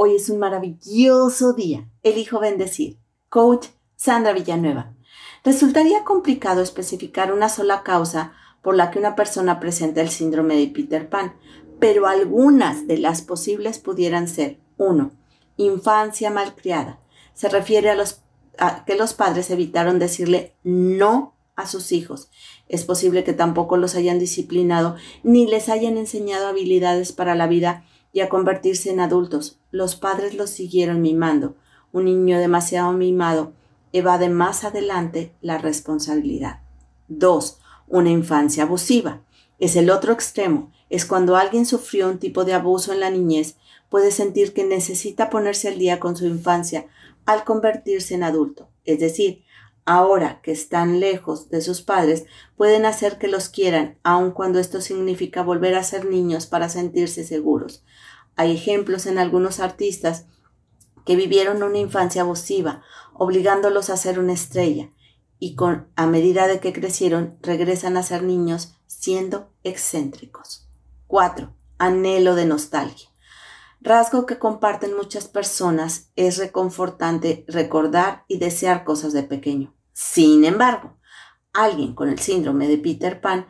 Hoy es un maravilloso día. Elijo bendecir. Coach Sandra Villanueva. Resultaría complicado especificar una sola causa por la que una persona presenta el síndrome de Peter Pan, pero algunas de las posibles pudieran ser 1. Infancia malcriada. Se refiere a, los, a que los padres evitaron decirle no a sus hijos. Es posible que tampoco los hayan disciplinado ni les hayan enseñado habilidades para la vida y a convertirse en adultos. Los padres los siguieron mimando. Un niño demasiado mimado evade más adelante la responsabilidad. 2. Una infancia abusiva. Es el otro extremo. Es cuando alguien sufrió un tipo de abuso en la niñez, puede sentir que necesita ponerse al día con su infancia al convertirse en adulto. Es decir, ahora que están lejos de sus padres, pueden hacer que los quieran, aun cuando esto significa volver a ser niños para sentirse seguros. Hay ejemplos en algunos artistas que vivieron una infancia abusiva, obligándolos a ser una estrella, y con, a medida de que crecieron regresan a ser niños siendo excéntricos. 4. Anhelo de nostalgia. Rasgo que comparten muchas personas es reconfortante recordar y desear cosas de pequeño. Sin embargo, alguien con el síndrome de Peter Pan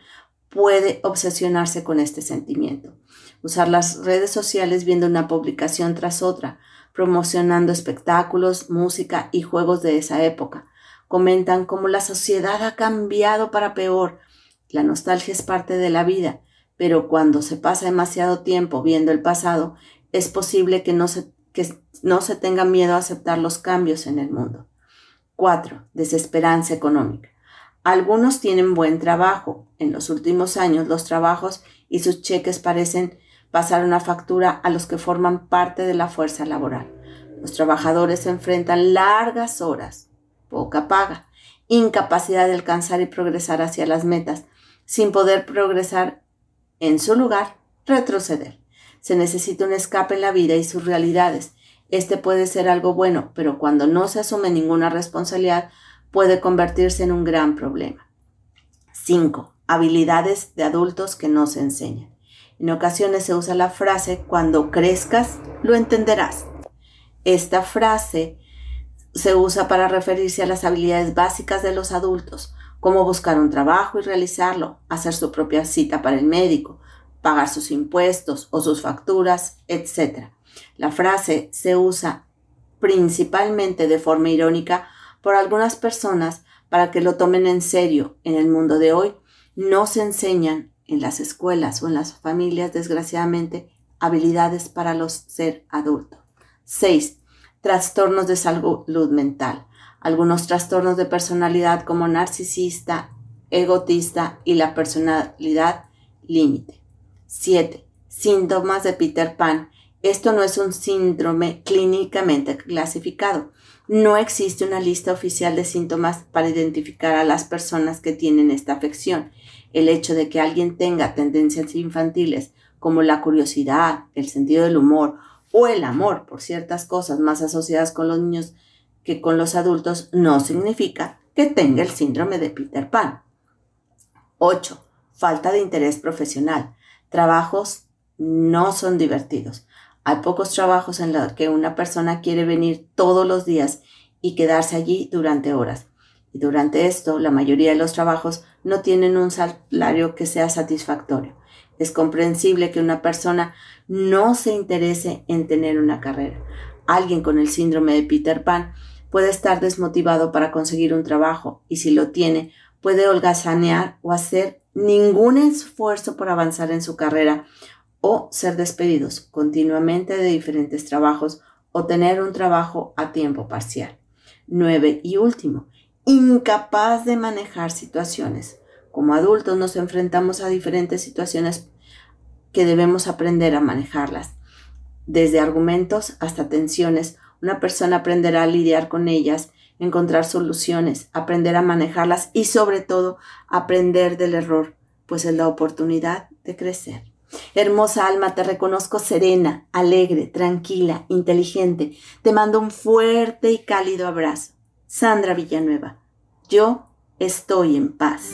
puede obsesionarse con este sentimiento, usar las redes sociales viendo una publicación tras otra, promocionando espectáculos, música y juegos de esa época. Comentan cómo la sociedad ha cambiado para peor. La nostalgia es parte de la vida, pero cuando se pasa demasiado tiempo viendo el pasado, es posible que no se, que no se tenga miedo a aceptar los cambios en el mundo. 4. Desesperanza económica. Algunos tienen buen trabajo. En los últimos años los trabajos y sus cheques parecen pasar una factura a los que forman parte de la fuerza laboral. Los trabajadores se enfrentan largas horas, poca paga, incapacidad de alcanzar y progresar hacia las metas, sin poder progresar en su lugar, retroceder. Se necesita un escape en la vida y sus realidades, este puede ser algo bueno, pero cuando no se asume ninguna responsabilidad puede convertirse en un gran problema. 5. Habilidades de adultos que no se enseñan. En ocasiones se usa la frase cuando crezcas lo entenderás. Esta frase se usa para referirse a las habilidades básicas de los adultos, como buscar un trabajo y realizarlo, hacer su propia cita para el médico, pagar sus impuestos o sus facturas, etc. La frase se usa principalmente de forma irónica por algunas personas para que lo tomen en serio. En el mundo de hoy no se enseñan en las escuelas o en las familias, desgraciadamente, habilidades para los ser adultos. 6. Trastornos de salud mental. Algunos trastornos de personalidad como narcisista, egotista y la personalidad límite. 7. Síntomas de Peter Pan esto no es un síndrome clínicamente clasificado. No existe una lista oficial de síntomas para identificar a las personas que tienen esta afección. El hecho de que alguien tenga tendencias infantiles como la curiosidad, el sentido del humor o el amor por ciertas cosas más asociadas con los niños que con los adultos no significa que tenga el síndrome de Peter Pan. 8. Falta de interés profesional. Trabajos no son divertidos. Hay pocos trabajos en los que una persona quiere venir todos los días y quedarse allí durante horas. Y durante esto, la mayoría de los trabajos no tienen un salario que sea satisfactorio. Es comprensible que una persona no se interese en tener una carrera. Alguien con el síndrome de Peter Pan puede estar desmotivado para conseguir un trabajo y si lo tiene, puede holgazanear o hacer ningún esfuerzo por avanzar en su carrera o ser despedidos continuamente de diferentes trabajos o tener un trabajo a tiempo parcial. 9. Y último, incapaz de manejar situaciones. Como adultos nos enfrentamos a diferentes situaciones que debemos aprender a manejarlas. Desde argumentos hasta tensiones, una persona aprenderá a lidiar con ellas, encontrar soluciones, aprender a manejarlas y sobre todo aprender del error, pues es la oportunidad de crecer. Hermosa alma, te reconozco serena, alegre, tranquila, inteligente. Te mando un fuerte y cálido abrazo. Sandra Villanueva, yo estoy en paz.